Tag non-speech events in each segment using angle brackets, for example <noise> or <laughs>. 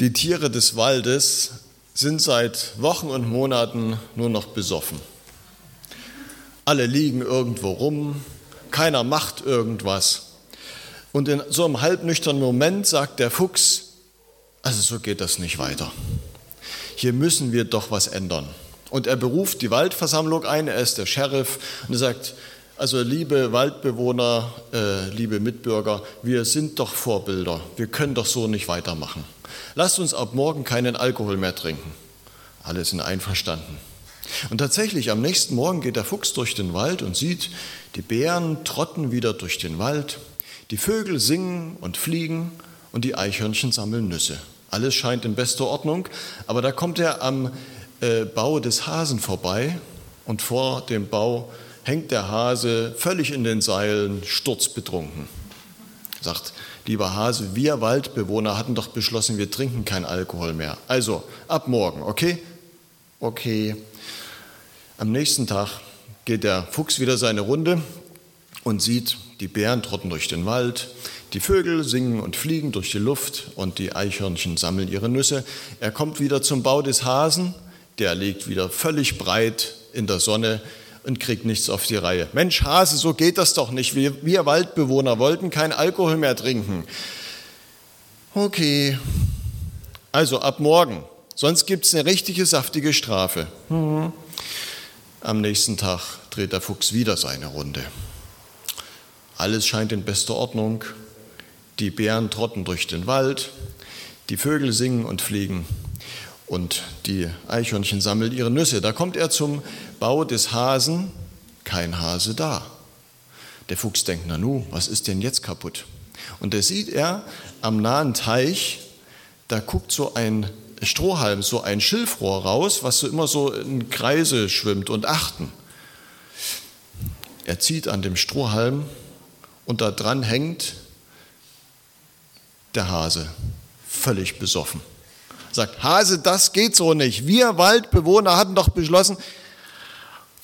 Die Tiere des Waldes sind seit Wochen und Monaten nur noch besoffen. Alle liegen irgendwo rum, keiner macht irgendwas. Und in so einem halbnüchternen Moment sagt der Fuchs, also so geht das nicht weiter. Hier müssen wir doch was ändern. Und er beruft die Waldversammlung ein, er ist der Sheriff und er sagt, also liebe Waldbewohner, äh, liebe Mitbürger, wir sind doch Vorbilder, wir können doch so nicht weitermachen. Lasst uns ab morgen keinen Alkohol mehr trinken. Alle sind einverstanden. Und tatsächlich, am nächsten Morgen geht der Fuchs durch den Wald und sieht, die Bären trotten wieder durch den Wald, die Vögel singen und fliegen und die Eichhörnchen sammeln Nüsse. Alles scheint in bester Ordnung, aber da kommt er am äh, Bau des Hasen vorbei und vor dem Bau hängt der Hase völlig in den Seilen, sturzbetrunken. Sagt, lieber Hase, wir Waldbewohner hatten doch beschlossen, wir trinken kein Alkohol mehr. Also ab morgen, okay? Okay. Am nächsten Tag geht der Fuchs wieder seine Runde und sieht, die Bären trotten durch den Wald, die Vögel singen und fliegen durch die Luft und die Eichhörnchen sammeln ihre Nüsse. Er kommt wieder zum Bau des Hasen, der liegt wieder völlig breit in der Sonne und kriegt nichts auf die Reihe. Mensch, Hase, so geht das doch nicht. Wir, wir Waldbewohner wollten kein Alkohol mehr trinken. Okay, also ab morgen. Sonst gibt es eine richtige saftige Strafe. Mhm. Am nächsten Tag dreht der Fuchs wieder seine Runde. Alles scheint in bester Ordnung. Die Bären trotten durch den Wald, die Vögel singen und fliegen und die Eichhörnchen sammeln ihre Nüsse. Da kommt er zum Bau des Hasen, kein Hase da. Der Fuchs denkt, na nu, was ist denn jetzt kaputt? Und da sieht er am nahen Teich, da guckt so ein Strohhalm, so ein Schilfrohr raus, was so immer so in Kreise schwimmt und achten. Er zieht an dem Strohhalm und da dran hängt der Hase, völlig besoffen sagt, Hase, das geht so nicht. Wir Waldbewohner hatten doch beschlossen,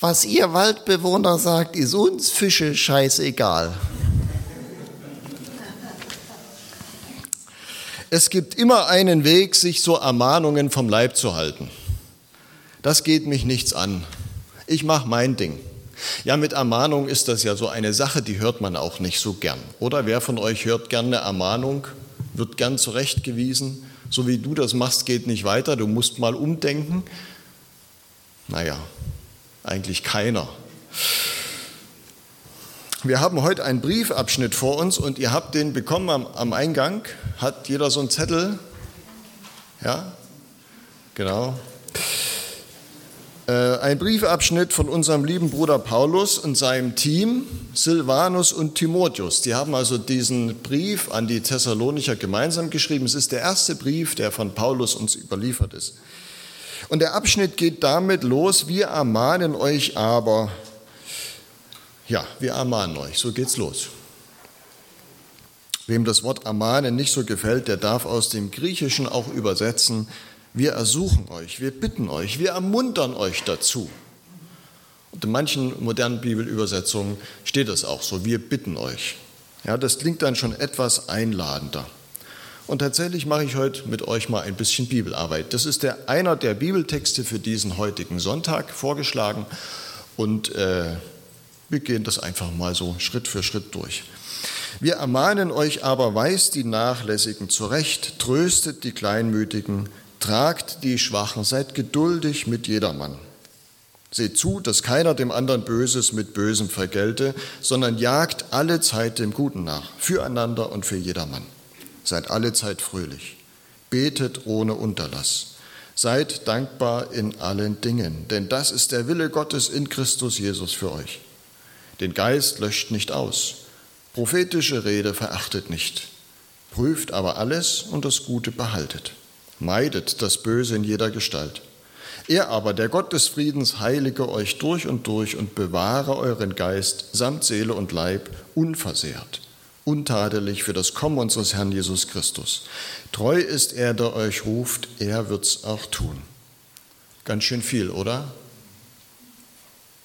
was ihr Waldbewohner sagt, ist uns Fische scheißegal. Es gibt immer einen Weg, sich so Ermahnungen vom Leib zu halten. Das geht mich nichts an. Ich mache mein Ding. Ja, mit Ermahnung ist das ja so eine Sache, die hört man auch nicht so gern. Oder wer von euch hört gerne Ermahnung, wird gern zurechtgewiesen? so wie du das machst, geht nicht weiter, du musst mal umdenken. Naja, eigentlich keiner. Wir haben heute einen Briefabschnitt vor uns und ihr habt den bekommen am, am Eingang. Hat jeder so einen Zettel? Ja, genau. Äh, ein Briefabschnitt von unserem lieben Bruder Paulus und seinem Team, Silvanus und Timotheus. Die haben also diesen Brief an die Thessalonicher gemeinsam geschrieben. Es ist der erste Brief, der von Paulus uns überliefert ist. Und der Abschnitt geht damit los, wir ermahnen euch aber, ja, wir ermahnen euch, so geht's los. Wem das Wort ermahnen nicht so gefällt, der darf aus dem Griechischen auch übersetzen, wir ersuchen euch, wir bitten euch, wir ermuntern euch dazu. Und in manchen modernen Bibelübersetzungen steht das auch so, wir bitten euch. Ja, das klingt dann schon etwas einladender. Und tatsächlich mache ich heute mit euch mal ein bisschen Bibelarbeit. Das ist der, einer der Bibeltexte für diesen heutigen Sonntag vorgeschlagen und äh, wir gehen das einfach mal so Schritt für Schritt durch. Wir ermahnen euch aber, weist die Nachlässigen zurecht, tröstet die Kleinmütigen, Tragt die Schwachen, seid geduldig mit jedermann. Seht zu, dass keiner dem anderen Böses mit Bösem vergelte, sondern jagt alle Zeit dem Guten nach, füreinander und für jedermann. Seid alle Zeit fröhlich. Betet ohne Unterlass. Seid dankbar in allen Dingen, denn das ist der Wille Gottes in Christus Jesus für euch. Den Geist löscht nicht aus. Prophetische Rede verachtet nicht. Prüft aber alles und das Gute behaltet. Meidet das Böse in jeder Gestalt. Er aber, der Gott des Friedens, heilige euch durch und durch und bewahre euren Geist samt Seele und Leib unversehrt, untadelig für das Kommen unseres Herrn Jesus Christus. Treu ist er, der euch ruft, er wird's auch tun. Ganz schön viel, oder?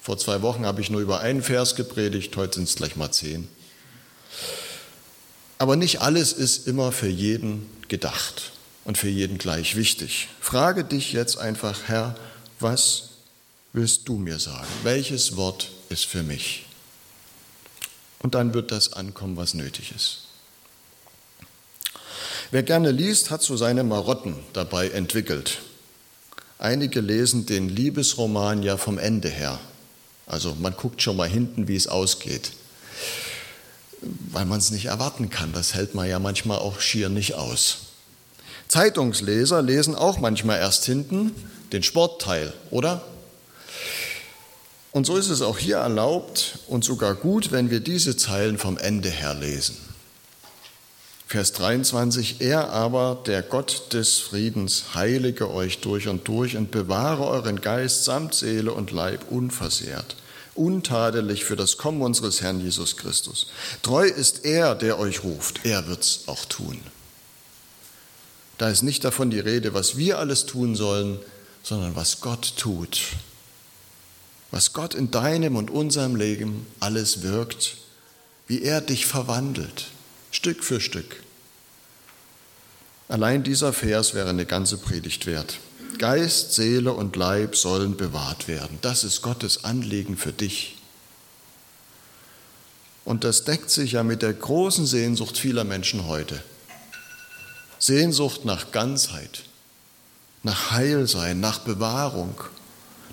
Vor zwei Wochen habe ich nur über einen Vers gepredigt, heute sind es gleich mal zehn. Aber nicht alles ist immer für jeden gedacht. und für jeden gleich wichtig. Frage dich jetzt einfach, Herr, was willst du mir sagen? Welches Wort ist für mich? Und dann wird das ankommen, was nötig ist. Wer gerne liest, hat so seine Marotten dabei entwickelt. Einige lesen den Liebesroman ja vom Ende her. Also man guckt schon mal hinten, wie es ausgeht, weil man es nicht erwarten kann. Das hält man ja manchmal auch schier nicht aus. Zeitungsleser lesen auch manchmal erst hinten den Sportteil, oder? Und so ist es auch hier erlaubt und sogar gut, wenn wir diese Zeilen vom Ende her lesen. Vers 23, er aber, der Gott des Friedens, heilige euch durch und durch und bewahre euren Geist samt Seele und Leib unversehrt, untadelig für das Kommen unseres Herrn Jesus Christus. Treu ist er, der euch ruft, er wird's auch tun. Da ist nicht davon die Rede, was wir alles tun sollen, sondern was Gott tut. Was Gott in deinem und unserem Leben alles wirkt, wie er dich verwandelt Stück für Stück. Allein dieser Vers wäre eine ganze Predigt wert. Geist, Seele und Leib sollen bewahrt werden. Das ist Gottes Anliegen für dich. Und das deckt sich ja mit der großen Sehnsucht vieler Menschen heute. Sehnsucht nach Ganzheit, nach Heilsein, nach Bewahrung,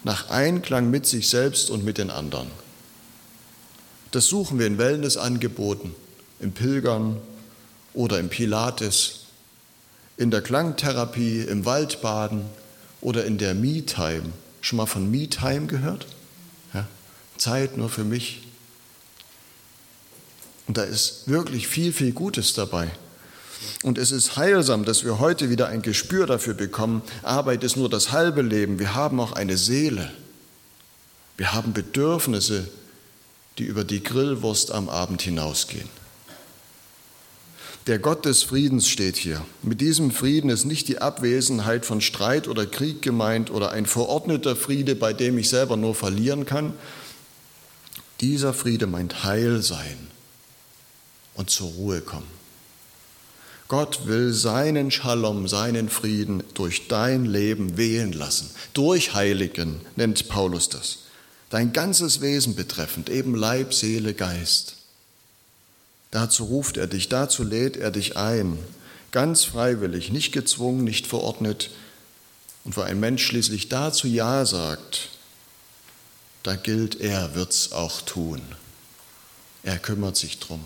nach Einklang mit sich selbst und mit den anderen. Das suchen wir in Wellnessangeboten im Pilgern oder im Pilates, in der Klangtherapie, im Waldbaden oder in der Me-Time. Schon mal von Me-Time gehört? Ja? Zeit nur für mich. Und da ist wirklich viel, viel Gutes dabei. Und es ist heilsam, dass wir heute wieder ein Gespür dafür bekommen, Arbeit ist nur das halbe Leben. Wir haben auch eine Seele. Wir haben Bedürfnisse, die über die Grillwurst am Abend hinausgehen. Der Gott des Friedens steht hier. Mit diesem Frieden ist nicht die Abwesenheit von Streit oder Krieg gemeint oder ein verordneter Friede, bei dem ich selber nur verlieren kann. Dieser Friede meint Heil sein und zur Ruhe kommen. Gott will seinen Shalom, seinen Frieden durch dein Leben wehen lassen. Durchheiligen nennt Paulus das. Dein ganzes Wesen betreffend, eben Leib, Seele, Geist. Dazu ruft er dich, dazu lädt er dich ein, ganz freiwillig, nicht gezwungen, nicht verordnet. Und wo ein Mensch schließlich dazu Ja sagt, da gilt, er wird's auch tun. Er kümmert sich drum.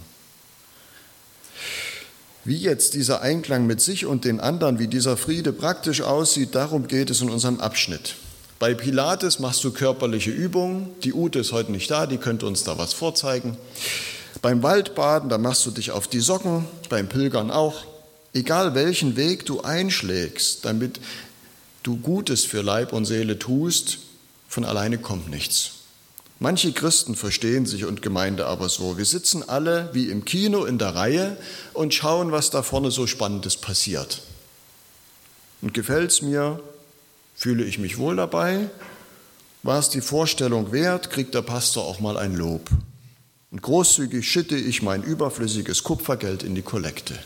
Wie jetzt dieser Einklang mit sich und den anderen, wie dieser Friede praktisch aussieht, darum geht es in unserem Abschnitt. Bei Pilates machst du körperliche Übungen. Die Ute ist heute nicht da, die könnte uns da was vorzeigen. Beim Waldbaden, da machst du dich auf die Socken, beim Pilgern auch. Egal welchen Weg du einschlägst, damit du Gutes für Leib und Seele tust, von alleine kommt nichts. Manche Christen verstehen sich und Gemeinde aber so. Wir sitzen alle wie im Kino in der Reihe und schauen, was da vorne so Spannendes passiert. Und gefällt es mir, fühle ich mich wohl dabei, war es die Vorstellung wert, kriegt der Pastor auch mal ein Lob. Und großzügig schütte ich mein überflüssiges Kupfergeld in die Kollekte.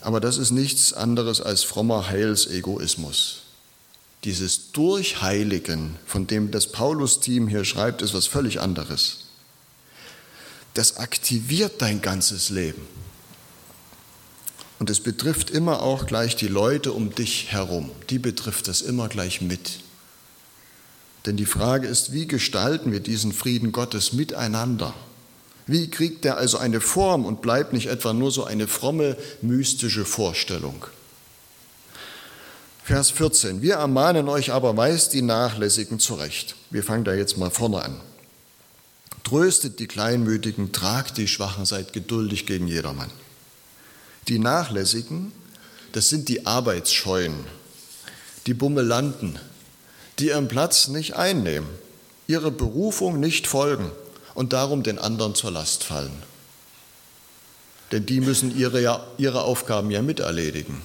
Aber das ist nichts anderes als frommer Heilsegoismus. Dieses Durchheiligen, von dem das Paulus-Team hier schreibt, ist was völlig anderes. Das aktiviert dein ganzes Leben. Und es betrifft immer auch gleich die Leute um dich herum. Die betrifft das immer gleich mit. Denn die Frage ist, wie gestalten wir diesen Frieden Gottes miteinander? Wie kriegt er also eine Form und bleibt nicht etwa nur so eine fromme, mystische Vorstellung? Vers 14. Wir ermahnen euch aber weist die Nachlässigen zurecht. Wir fangen da jetzt mal vorne an. Tröstet die Kleinmütigen, tragt die Schwachen, seid geduldig gegen jedermann. Die Nachlässigen, das sind die Arbeitsscheuen, die Bummelanten, die ihren Platz nicht einnehmen, ihre Berufung nicht folgen und darum den anderen zur Last fallen. Denn die müssen ihre, ihre Aufgaben ja miterledigen.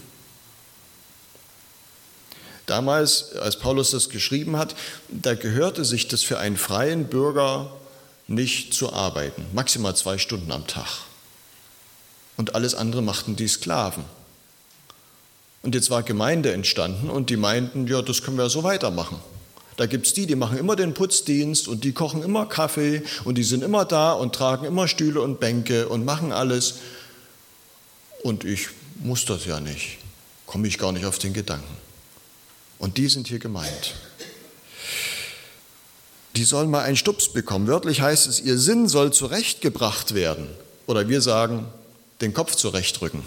Damals, als Paulus das geschrieben hat, da gehörte sich das für einen freien Bürger nicht zu arbeiten, maximal zwei Stunden am Tag. Und alles andere machten die Sklaven. Und jetzt war Gemeinde entstanden und die meinten, ja, das können wir so weitermachen. Da gibt es die, die machen immer den Putzdienst und die kochen immer Kaffee und die sind immer da und tragen immer Stühle und Bänke und machen alles. Und ich muss das ja nicht, komme ich gar nicht auf den Gedanken. Und die sind hier gemeint. Die sollen mal einen Stups bekommen. Wörtlich heißt es, ihr Sinn soll zurechtgebracht werden. Oder wir sagen, den Kopf zurechtrücken.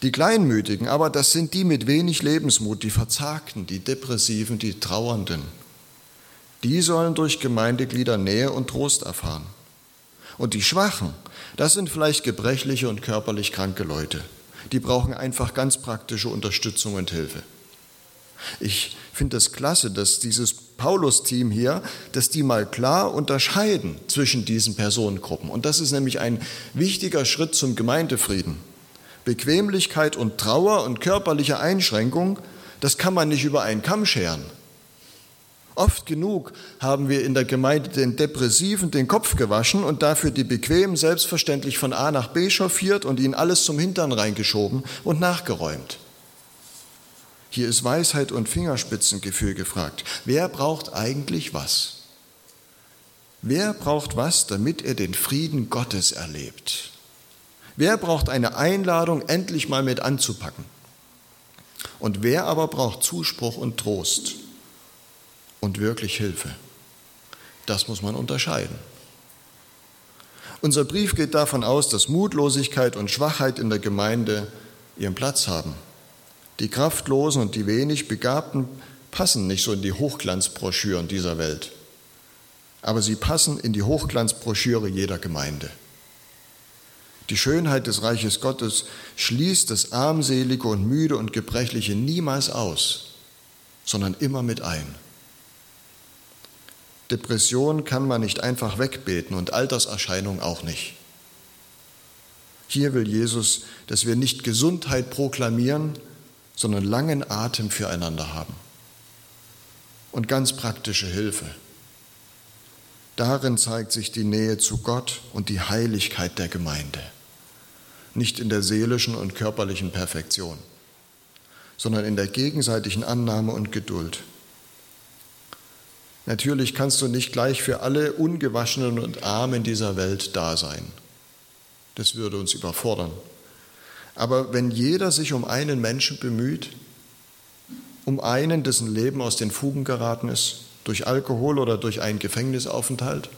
Die Kleinmütigen, aber das sind die mit wenig Lebensmut, die Verzagten, die Depressiven, die Trauernden. Die sollen durch Gemeindeglieder Nähe und Trost erfahren. Und die Schwachen, das sind vielleicht gebrechliche und körperlich kranke Leute. Die brauchen einfach ganz praktische Unterstützung und Hilfe. Ich finde es das klasse, dass dieses Paulus-Team hier, dass die mal klar unterscheiden zwischen diesen Personengruppen. Und das ist nämlich ein wichtiger Schritt zum Gemeindefrieden. Bequemlichkeit und Trauer und körperliche Einschränkung, das kann man nicht über einen Kamm scheren. Oft genug haben wir in der Gemeinde den Depressiven den Kopf gewaschen und dafür die Bequemen selbstverständlich von A nach B chauffiert und ihnen alles zum Hintern reingeschoben und nachgeräumt. Hier ist Weisheit und Fingerspitzengefühl gefragt. Wer braucht eigentlich was? Wer braucht was, damit er den Frieden Gottes erlebt? Wer braucht eine Einladung, endlich mal mit anzupacken? Und wer aber braucht Zuspruch und Trost und wirklich Hilfe? Das muss man unterscheiden. Unser Brief geht davon aus, dass Mutlosigkeit und Schwachheit in der Gemeinde ihren Platz haben. Die Kraftlosen und die wenig Begabten passen nicht so in die Hochglanzbroschüren dieser Welt, aber sie passen in die Hochglanzbroschüre jeder Gemeinde. Die Schönheit des Reiches Gottes schließt das Armselige und Müde und Gebrechliche niemals aus, sondern immer mit ein. Depression kann man nicht einfach wegbeten und Alterserscheinung auch nicht. Hier will Jesus, dass wir nicht Gesundheit proklamieren, sondern langen Atem füreinander haben und ganz praktische Hilfe. Darin zeigt sich die Nähe zu Gott und die Heiligkeit der Gemeinde nicht in der seelischen und körperlichen Perfektion, sondern in der gegenseitigen Annahme und Geduld. Natürlich kannst du nicht gleich für alle Ungewaschenen und Armen dieser Welt da sein. Das würde uns überfordern. Aber wenn jeder sich um einen Menschen bemüht, um einen, dessen Leben aus den Fugen geraten ist, durch Alkohol oder durch einen Gefängnisaufenthalt,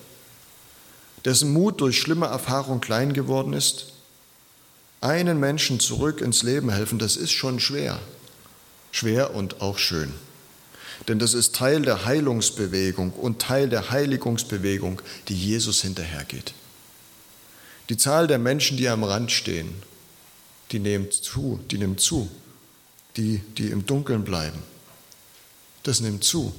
dessen Mut durch schlimme Erfahrung klein geworden ist, einen Menschen zurück ins Leben helfen, das ist schon schwer. Schwer und auch schön. Denn das ist Teil der Heilungsbewegung und Teil der Heiligungsbewegung, die Jesus hinterhergeht. Die Zahl der Menschen, die am Rand stehen, die nimmt zu, die nimmt zu. Die, die im Dunkeln bleiben, das nimmt zu.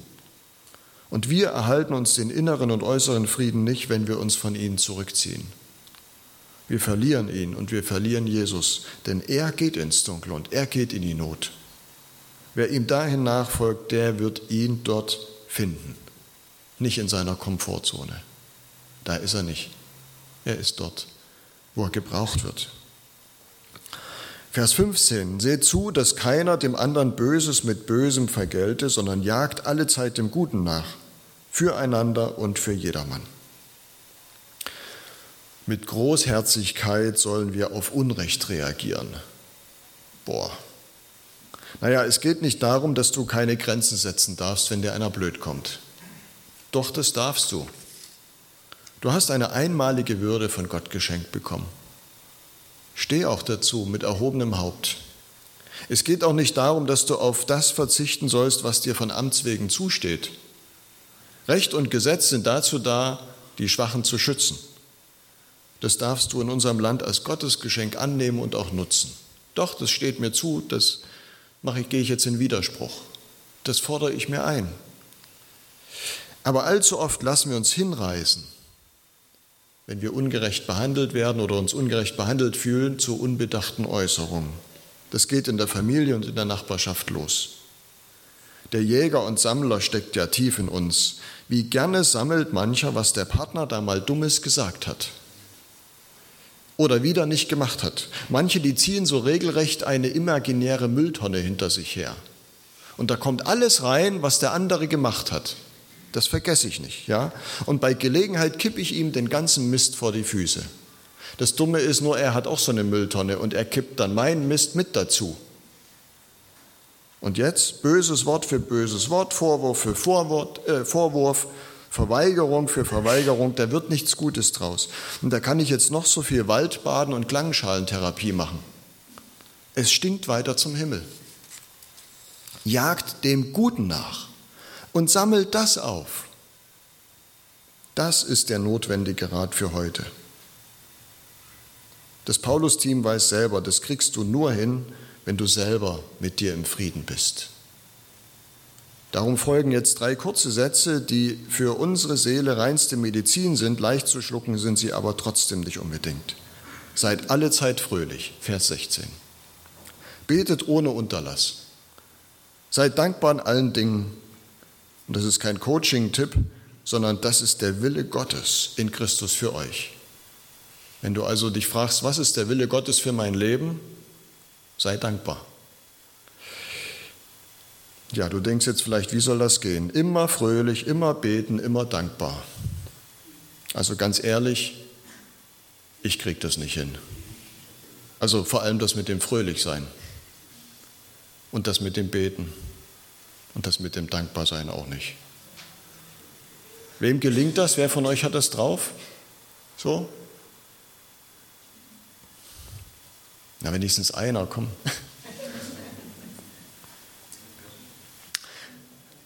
Und wir erhalten uns den inneren und äußeren Frieden nicht, wenn wir uns von ihnen zurückziehen. Wir verlieren ihn und wir verlieren Jesus, denn er geht ins Dunkel und er geht in die Not. Wer ihm dahin nachfolgt, der wird ihn dort finden, nicht in seiner Komfortzone. Da ist er nicht. Er ist dort, wo er gebraucht wird. Vers 15. Seht zu, dass keiner dem anderen Böses mit Bösem vergelte, sondern jagt alle Zeit dem Guten nach, füreinander und für jedermann. Mit Großherzigkeit sollen wir auf Unrecht reagieren. Boah. Naja, es geht nicht darum, dass du keine Grenzen setzen darfst, wenn dir einer blöd kommt. Doch, das darfst du. Du hast eine einmalige Würde von Gott geschenkt bekommen. Steh auch dazu mit erhobenem Haupt. Es geht auch nicht darum, dass du auf das verzichten sollst, was dir von Amts wegen zusteht. Recht und Gesetz sind dazu da, die Schwachen zu schützen. Das darfst du in unserem Land als Gottesgeschenk annehmen und auch nutzen. Doch, das steht mir zu, das mache ich, gehe ich jetzt in Widerspruch. Das fordere ich mir ein. Aber allzu oft lassen wir uns hinreißen, wenn wir ungerecht behandelt werden oder uns ungerecht behandelt fühlen, zu unbedachten Äußerungen. Das geht in der Familie und in der Nachbarschaft los. Der Jäger und Sammler steckt ja tief in uns. Wie gerne sammelt mancher, was der Partner da mal Dummes gesagt hat. oder wieder nicht gemacht hat. Manche, die ziehen so regelrecht eine imaginäre Mülltonne hinter sich her. Und da kommt alles rein, was der andere gemacht hat. Das vergesse ich nicht, ja? Und bei Gelegenheit kippe ich ihm den ganzen Mist vor die Füße. Das Dumme ist nur, er hat auch so eine Mülltonne und er kippt dann meinen Mist mit dazu. Und jetzt böses Wort für böses Wort, Vorwurf für Vorwort, äh, Vorwurf, Verweigerung für Verweigerung, da wird nichts Gutes draus. Und da kann ich jetzt noch so viel Waldbaden und Klangschalentherapie machen. Es stinkt weiter zum Himmel. Jagt dem Guten nach und sammelt das auf. Das ist der notwendige Rat für heute. Das Paulus-Team weiß selber, das kriegst du nur hin, wenn du selber mit dir im Frieden bist. Darum folgen jetzt drei kurze Sätze, die für unsere Seele reinste Medizin sind. Leicht zu schlucken sind sie aber trotzdem nicht unbedingt. Seid alle Zeit fröhlich, Vers 16. Betet ohne Unterlass. Seid dankbar in allen Dingen. Und das ist kein Coaching-Tipp, sondern das ist der Wille Gottes in Christus für euch. Wenn du also dich fragst, was ist der Wille Gottes für mein Leben, sei dankbar. Ja, du denkst jetzt vielleicht, wie soll das gehen? Immer fröhlich, immer beten, immer dankbar. Also ganz ehrlich, ich kriege das nicht hin. Also vor allem das mit dem Fröhlichsein und das mit dem Beten und das mit dem Dankbarsein auch nicht. Wem gelingt das? Wer von euch hat das drauf? So? Na, wenigstens einer, komm. <laughs>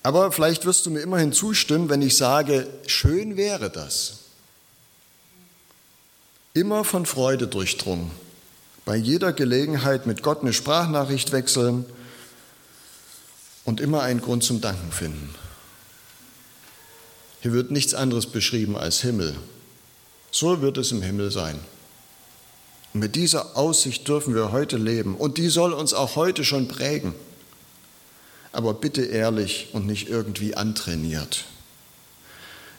Aber vielleicht wirst du mir immerhin zustimmen, wenn ich sage, schön wäre das. Immer von Freude durchdrungen, bei jeder Gelegenheit mit Gott eine Sprachnachricht wechseln und immer einen Grund zum Danken finden. Hier wird nichts anderes beschrieben als Himmel. So wird es im Himmel sein. Und mit dieser Aussicht dürfen wir heute leben und die soll uns auch heute schon prägen aber bitte ehrlich und nicht irgendwie antrainiert.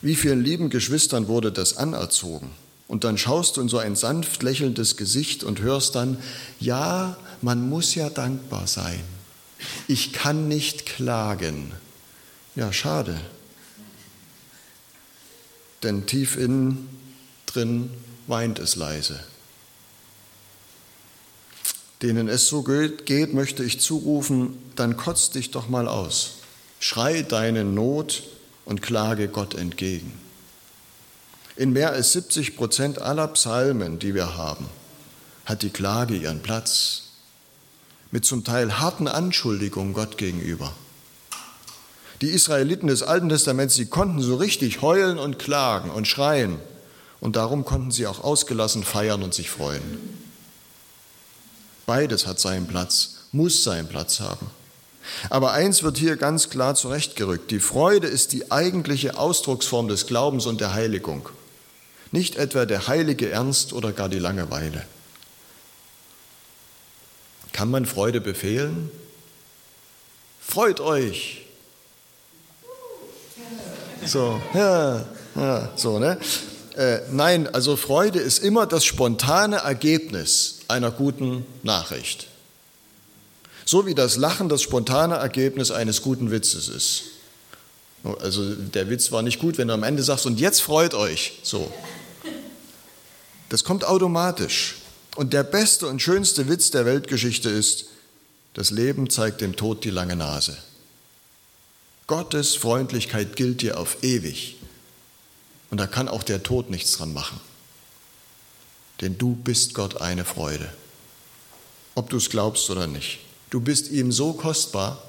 Wie vielen lieben Geschwistern wurde das anerzogen? Und dann schaust du in so ein sanft lächelndes Gesicht und hörst dann, ja, man muss ja dankbar sein. Ich kann nicht klagen. Ja, schade. Denn tief innen drin weint es leise. Denen es so geht, möchte ich zurufen, dann kotz dich doch mal aus. Schrei deine Not und klage Gott entgegen. In mehr als 70 Prozent aller Psalmen, die wir haben, hat die Klage ihren Platz. Mit zum Teil harten Anschuldigungen Gott gegenüber. Die Israeliten des Alten Testaments, sie konnten so richtig heulen und klagen und schreien. Und darum konnten sie auch ausgelassen feiern und sich freuen. Beides hat seinen Platz, muss seinen Platz haben. Aber eins wird hier ganz klar zurechtgerückt. Die Freude ist die eigentliche Ausdrucksform des Glaubens und der Heiligung. Nicht etwa der heilige Ernst oder gar die Langeweile. Kann man Freude befehlen? Freut euch! So, ja, ja, so, ne? Äh, nein, also Freude ist immer das spontane Ergebnis einer guten Nachricht. So wie das Lachen das spontane Ergebnis eines guten Witzes ist. Also der Witz war nicht gut, wenn du am Ende sagst, und jetzt freut euch. So. Das kommt automatisch. Und der beste und schönste Witz der Weltgeschichte ist, das Leben zeigt dem Tod die lange Nase. Gottes Freundlichkeit gilt dir auf ewig. Und da kann auch der Tod nichts dran machen. Denn du bist Gott eine Freude. Ob du es glaubst oder nicht. Du bist ihm so kostbar,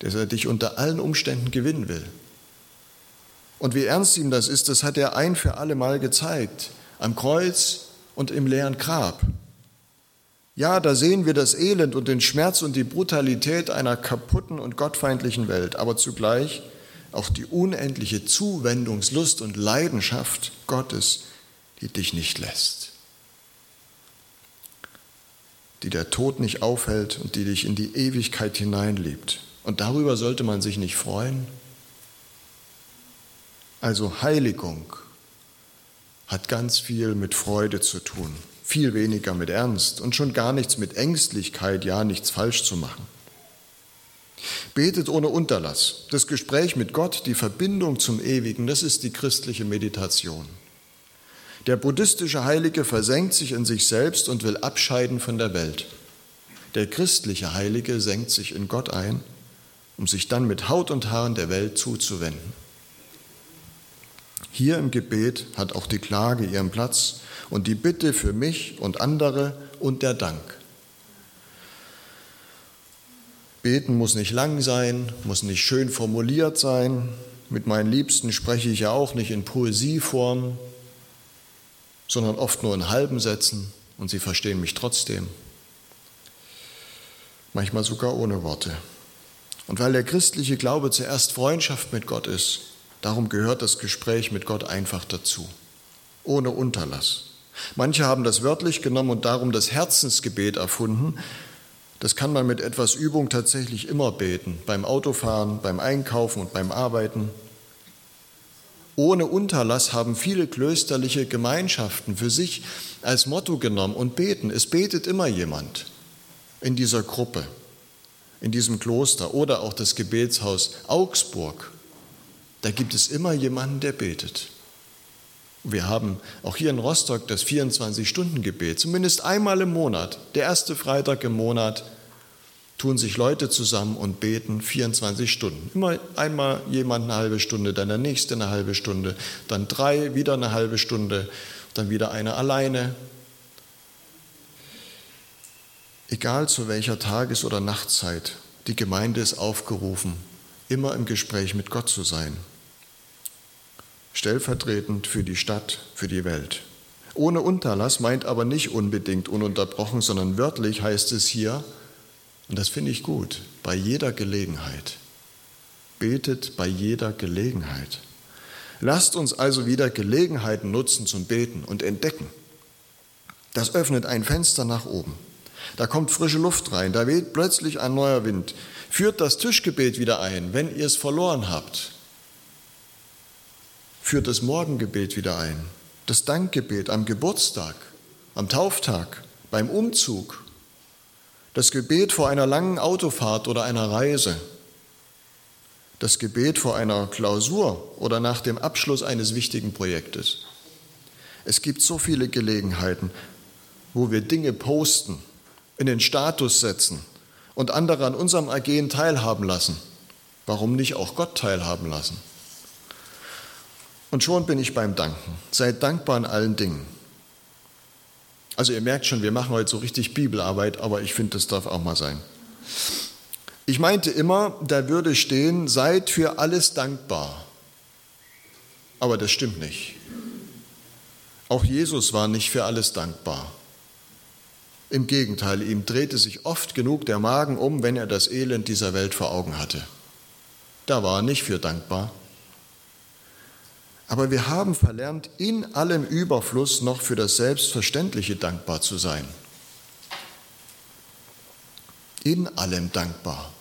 dass er dich unter allen Umständen gewinnen will. Und wie ernst ihm das ist, das hat er ein für alle Mal gezeigt, am Kreuz und im leeren Grab. Ja, da sehen wir das Elend und den Schmerz und die Brutalität einer kaputten und gottfeindlichen Welt, aber zugleich auch die unendliche Zuwendungslust und Leidenschaft Gottes, die dich nicht lässt die der Tod nicht aufhält und die dich in die Ewigkeit hineinliebt. Und darüber sollte man sich nicht freuen. Also Heiligung hat ganz viel mit Freude zu tun. viel weniger mit Ernst und schon gar nichts mit Ängstlichkeit, ja nichts falsch zu machen. Betet ohne Unterlass. Das Gespräch mit Gott, die Verbindung zum Ewigen, das ist die christliche Meditation. Der buddhistische Heilige versenkt sich in sich selbst und will abscheiden von der Welt. Der christliche Heilige senkt sich in Gott ein, um sich dann mit Haut und Haaren der Welt zuzuwenden. Hier im Gebet hat auch die Klage ihren Platz und die Bitte für mich und andere und der Dank. Beten muss nicht lang sein, muss nicht schön formuliert sein. Mit meinen Liebsten spreche ich ja auch nicht in Poesieform, sondern oft nur in halben Sätzen und sie verstehen mich trotzdem. Manchmal sogar ohne Worte. Und weil der christliche Glaube zuerst Freundschaft mit Gott ist, darum gehört das Gespräch mit Gott einfach dazu, ohne Unterlass. Manche haben das wörtlich genommen und darum das Herzensgebet erfunden. Das kann man mit etwas Übung tatsächlich immer beten, beim Autofahren, beim Einkaufen und beim Arbeiten. Ohne Unterlass haben viele klösterliche Gemeinschaften für sich als Motto genommen und beten. Es betet immer jemand in dieser Gruppe, in diesem Kloster oder auch das Gebetshaus Augsburg. Da gibt es immer jemanden, der betet. Wir haben auch hier in Rostock das 24-Stunden-Gebet, zumindest einmal im Monat, der erste Freitag im Monat, tun sich Leute zusammen und beten 24 Stunden. Immer einmal jemand eine halbe Stunde, dann der nächste eine halbe Stunde, dann drei, wieder eine halbe Stunde, dann wieder eine alleine. Egal zu welcher Tages- oder Nachtzeit, die Gemeinde ist aufgerufen, immer im Gespräch mit Gott zu sein stellvertretend für die Stadt, für die Welt. Ohne Unterlass meint aber nicht unbedingt ununterbrochen, sondern wörtlich heißt es hier, und das finde ich gut, bei jeder Gelegenheit. Betet bei jeder Gelegenheit. Lasst uns also wieder Gelegenheiten nutzen zum Beten und entdecken. Das öffnet ein Fenster nach oben. Da kommt frische Luft rein, da weht plötzlich ein neuer Wind. Führt das Tischgebet wieder ein, wenn ihr es verloren habt führt das Morgengebet wieder ein, das Dankgebet am Geburtstag, am Tauftag, beim Umzug, das Gebet vor einer langen Autofahrt oder einer Reise, das Gebet vor einer Klausur oder nach dem Abschluss eines wichtigen Projektes. Es gibt so viele Gelegenheiten, wo wir Dinge posten, in den Status setzen und andere an unserem Ergehen teilhaben lassen. Warum nicht auch Gott teilhaben lassen? Und schon bin ich beim Danken. Seid dankbar in allen Dingen. Also ihr merkt schon, wir machen heute so richtig Bibelarbeit, aber ich finde, das darf auch mal sein. Ich meinte immer, da würde stehen, seid für alles dankbar. Aber das stimmt nicht. Auch Jesus war nicht für alles dankbar. Im Gegenteil, ihm drehte sich oft genug der Magen um, wenn er das Elend dieser Welt vor Augen hatte. Da war er nicht für dankbar. Aber wir haben verlernt, in allem Überfluss noch für das Selbstverständliche dankbar zu sein. In allem dankbar.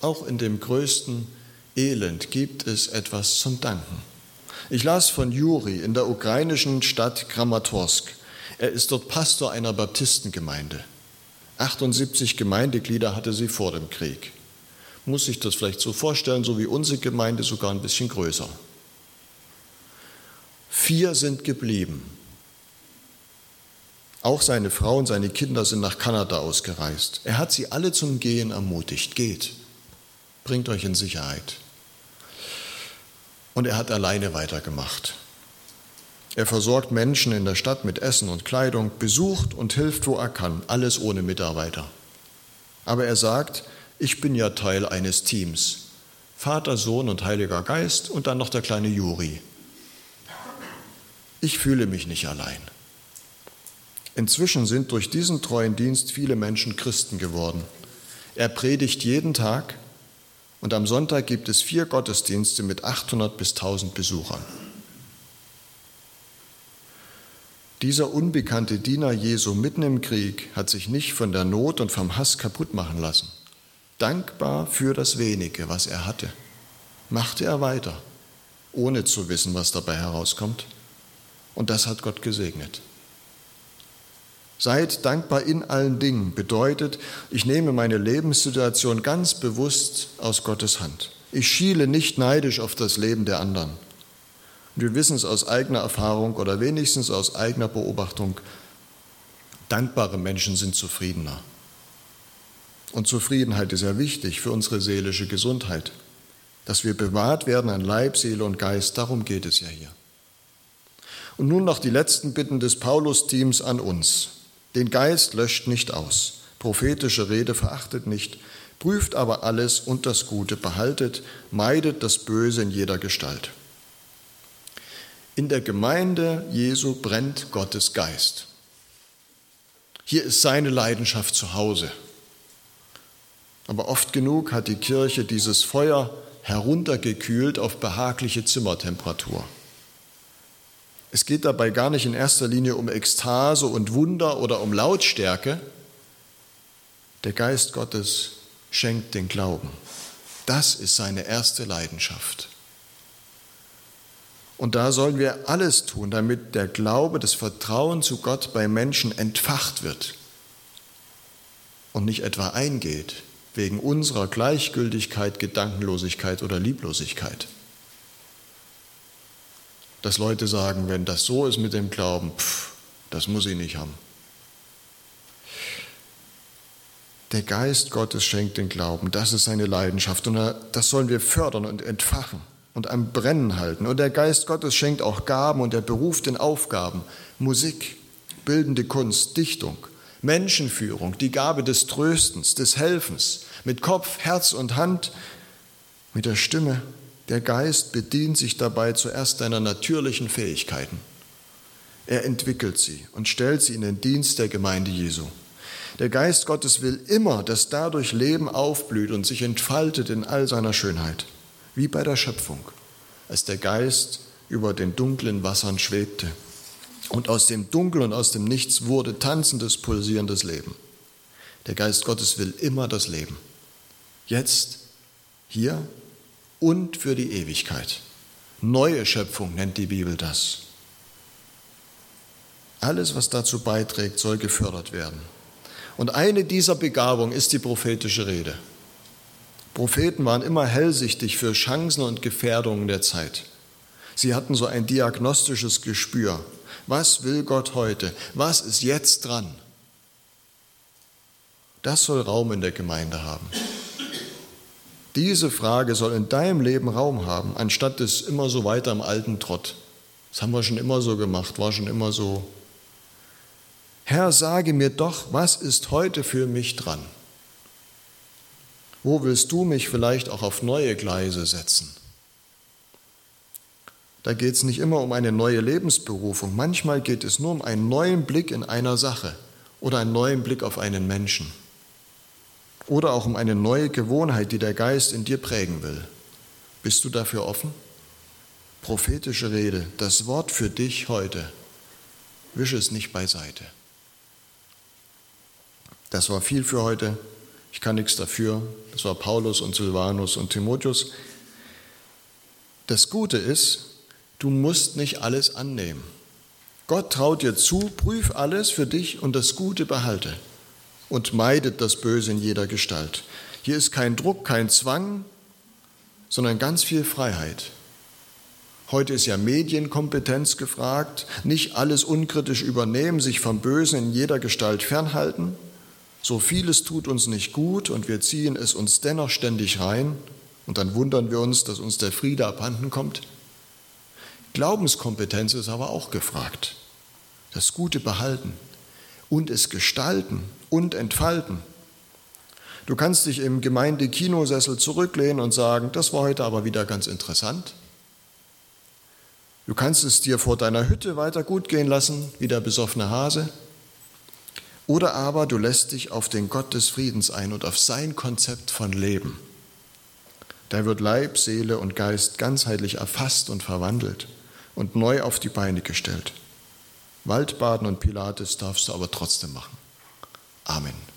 Auch in dem größten Elend gibt es etwas zum Danken. Ich las von Juri in der ukrainischen Stadt Kramatorsk. Er ist dort Pastor einer Baptistengemeinde. 78 Gemeindeglieder hatte sie vor dem Krieg. Muss sich das vielleicht so vorstellen, so wie unsere Gemeinde, sogar ein bisschen größer. Vier sind geblieben. Auch seine Frau und seine Kinder sind nach Kanada ausgereist. Er hat sie alle zum Gehen ermutigt. Geht, bringt euch in Sicherheit. Und er hat alleine weitergemacht. Er versorgt Menschen in der Stadt mit Essen und Kleidung, besucht und hilft, wo er kann, alles ohne Mitarbeiter. Aber er sagt, ich bin ja Teil eines Teams. Vater, Sohn und Heiliger Geist und dann noch der kleine Juri ich fühle mich nicht allein. Inzwischen sind durch diesen treuen Dienst viele Menschen Christen geworden. Er predigt jeden Tag und am Sonntag gibt es vier Gottesdienste mit 800 bis 1000 Besuchern. Dieser unbekannte Diener Jesu mitten im Krieg hat sich nicht von der Not und vom Hass kaputt machen lassen. Dankbar für das wenige, was er hatte, machte er weiter, ohne zu wissen, was dabei herauskommt. Und das hat Gott gesegnet. Seid dankbar in allen Dingen bedeutet, ich nehme meine Lebenssituation ganz bewusst aus Gottes Hand. Ich schiele nicht neidisch auf das Leben der anderen. Und wir wissen es aus eigener Erfahrung oder wenigstens aus eigener Beobachtung, dankbare Menschen sind zufriedener. Und Zufriedenheit ist ja wichtig für unsere seelische Gesundheit. Dass wir bewahrt werden an Leib, Seele und Geist, darum geht es ja hier. Und nun noch die letzten Bitten des Paulus-Teams an uns. Den Geist löscht nicht aus, prophetische Rede verachtet nicht, prüft aber alles und das Gute, behaltet, meidet das Böse in jeder Gestalt. In der Gemeinde Jesu brennt Gottes Geist. Hier ist seine Leidenschaft zu Hause. Aber oft genug hat die Kirche dieses Feuer heruntergekühlt auf behagliche Zimmertemperatur. Es geht dabei gar nicht in erster Linie um Ekstase und Wunder oder um Lautstärke. Der Geist Gottes schenkt den Glauben. Das ist seine erste Leidenschaft. Und da sollen wir alles tun, damit der Glaube, das Vertrauen zu Gott bei Menschen entfacht wird und nicht etwa eingeht wegen unserer Gleichgültigkeit, Gedankenlosigkeit oder Lieblosigkeit dass Leute sagen, wenn das so ist mit dem Glauben, pff, das muss ich nicht haben. Der Geist Gottes schenkt den Glauben, das ist seine Leidenschaft und das sollen wir fördern und entfachen und am Brennen halten. Und der Geist Gottes schenkt auch Gaben und er beruft in Aufgaben, Musik, bildende Kunst, Dichtung, Menschenführung, die Gabe des Tröstens, des Helfens, mit Kopf, Herz und Hand, mit der Stimme, der Geist bedient sich dabei zuerst deiner natürlichen Fähigkeiten. Er entwickelt sie und stellt sie in den Dienst der Gemeinde Jesu. Der Geist Gottes will immer, dass dadurch Leben aufblüht und sich entfaltet in all seiner Schönheit, wie bei der Schöpfung, als der Geist über den dunklen Wassern schwebte. Und aus dem Dunkel und aus dem Nichts wurde tanzendes, pulsierendes Leben. Der Geist Gottes will immer das Leben. Jetzt, hier und für die Ewigkeit. Neue Schöpfung nennt die Bibel das. Alles, was dazu beiträgt, soll gefördert werden. Und eine dieser Begabungen ist die prophetische Rede. Propheten waren immer hellsichtig für Chancen und Gefährdungen der Zeit. Sie hatten so ein diagnostisches Gespür. Was will Gott heute? Was ist jetzt dran? Das soll Raum in der Gemeinde haben. Diese Frage soll in deinem Leben Raum haben, anstatt des immer so weiter im alten Trott. Das haben wir schon immer so gemacht, war schon immer so. Herr, sage mir doch, was ist heute für mich dran? Wo willst du mich vielleicht auch auf neue Gleise setzen? Da geht es nicht immer um eine neue Lebensberufung. Manchmal geht es nur um einen neuen Blick in einer Sache oder einen neuen Blick auf einen Menschen oder auch um eine neue Gewohnheit, die der Geist in dir prägen will. Bist du dafür offen? Prophetische Rede, das Wort für dich heute. Wische es nicht beiseite. Das war viel für heute. Ich kann nichts dafür. Das war Paulus und Silvanus und Timotheus. Das Gute ist, du musst nicht alles annehmen. Gott traut dir zu, prüf alles für dich und das Gute behalte und meidet das Böse in jeder Gestalt. Hier ist kein Druck, kein Zwang, sondern ganz viel Freiheit. Heute ist ja Medienkompetenz gefragt, nicht alles unkritisch übernehmen, sich vom Bösen in jeder Gestalt fernhalten. So vieles tut uns nicht gut und wir ziehen es uns dennoch ständig rein und dann wundern wir uns, dass uns der Friede abhanden kommt. Glaubenskompetenz ist aber auch gefragt. Das Gute behalten und es gestalten und entfalten. Du kannst dich im Gemeindekinossessel zurücklehnen und sagen, das war heute aber wieder ganz interessant. Du kannst es dir vor deiner Hütte weiter gut gehen lassen, wie der besoffene Hase. Oder aber du lässt dich auf den Gott des Friedens ein und auf sein Konzept von Leben. Da wird Leib, Seele und Geist ganzheitlich erfasst und verwandelt und neu auf die Beine gestellt. Waldbaden und Pilates darfst du aber trotzdem machen. Amen.